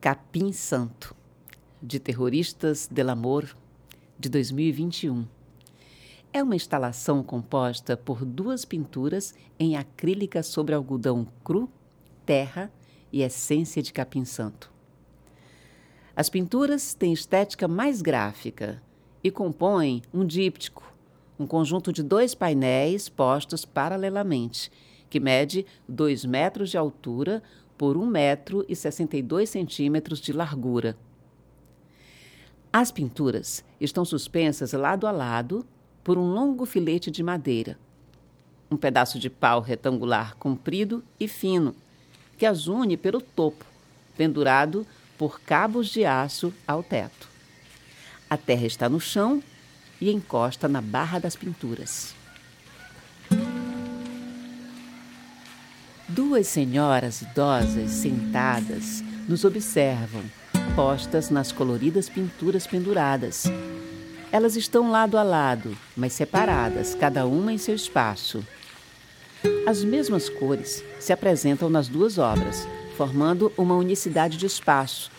Capim Santo, de Terroristas del Amor, de 2021. É uma instalação composta por duas pinturas em acrílica sobre algodão cru, terra e essência de capim santo. As pinturas têm estética mais gráfica e compõem um díptico, um conjunto de dois painéis postos paralelamente, que mede 2 metros de altura por 1 metro e 62 centímetros de largura. As pinturas estão suspensas lado a lado por um longo filete de madeira, um pedaço de pau retangular comprido e fino, que as une pelo topo, pendurado por cabos de aço ao teto. A terra está no chão e encosta na barra das pinturas. Duas senhoras idosas sentadas nos observam, postas nas coloridas pinturas penduradas. Elas estão lado a lado, mas separadas, cada uma em seu espaço. As mesmas cores se apresentam nas duas obras, formando uma unicidade de espaço,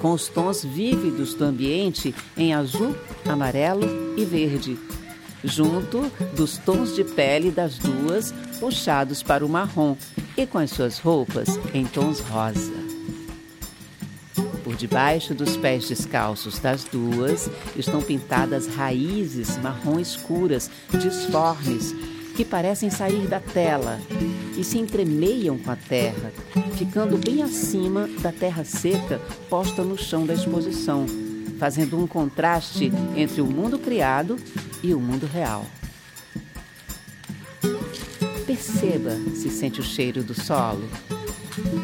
com os tons vívidos do ambiente em azul, amarelo e verde, junto dos tons de pele das duas puxados para o marrom e com as suas roupas em tons rosa. Por debaixo dos pés descalços das duas estão pintadas raízes marrom escuras, disformes, que parecem sair da tela e se entremeiam com a terra, ficando bem acima da terra seca posta no chão da exposição, fazendo um contraste entre o mundo criado e o mundo real. Perceba se sente o cheiro do solo.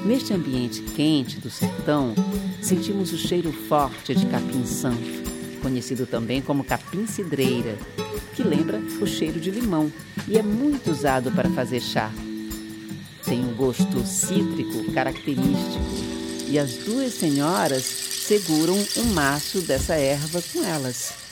Neste ambiente quente do sertão, sentimos o cheiro forte de capim santo, conhecido também como capim cidreira, que lembra o cheiro de limão e é muito usado para fazer chá. Tem um gosto cítrico característico e as duas senhoras seguram um maço dessa erva com elas.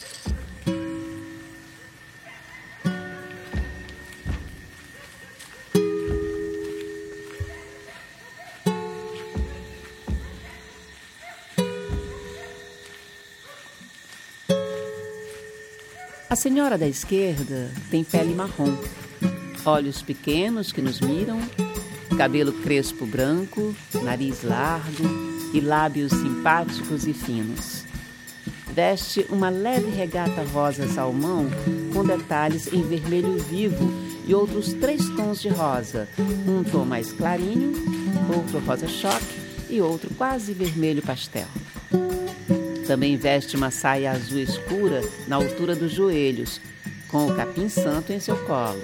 A senhora da esquerda tem pele marrom, olhos pequenos que nos miram, cabelo crespo branco, nariz largo e lábios simpáticos e finos. Veste uma leve regata rosa salmão com detalhes em vermelho vivo e outros três tons de rosa, um tom mais clarinho, outro rosa choque e outro quase vermelho pastel. Também veste uma saia azul escura na altura dos joelhos, com o capim santo em seu colo.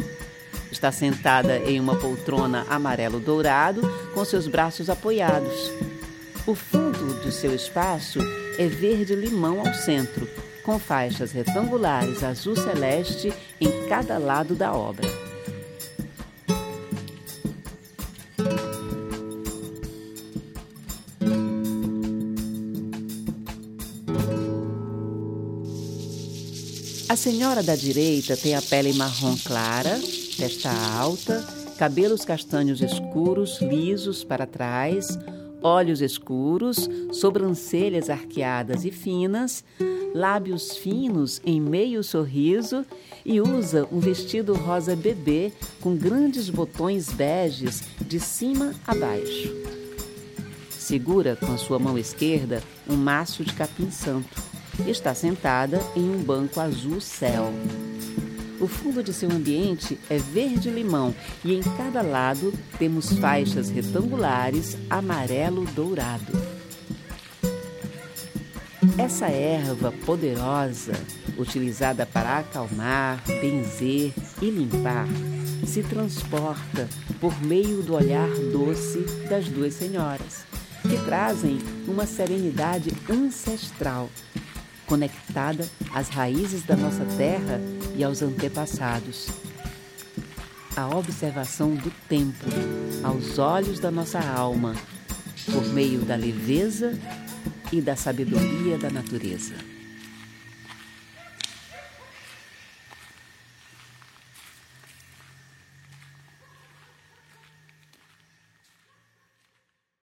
Está sentada em uma poltrona amarelo dourado, com seus braços apoiados. O fundo do seu espaço é verde limão ao centro, com faixas retangulares azul celeste em cada lado da obra. A senhora da direita tem a pele marrom clara, testa alta, cabelos castanhos escuros, lisos para trás, olhos escuros, sobrancelhas arqueadas e finas, lábios finos em meio sorriso e usa um vestido rosa bebê com grandes botões beges de cima a baixo. Segura com a sua mão esquerda um maço de capim santo está sentada em um banco azul céu. O fundo de seu ambiente é verde-limão e em cada lado temos faixas retangulares amarelo-dourado. Essa erva poderosa, utilizada para acalmar, benzer e limpar, se transporta por meio do olhar doce das duas senhoras, que trazem uma serenidade ancestral conectada às raízes da nossa terra e aos antepassados. A observação do tempo aos olhos da nossa alma, por meio da leveza e da sabedoria da natureza.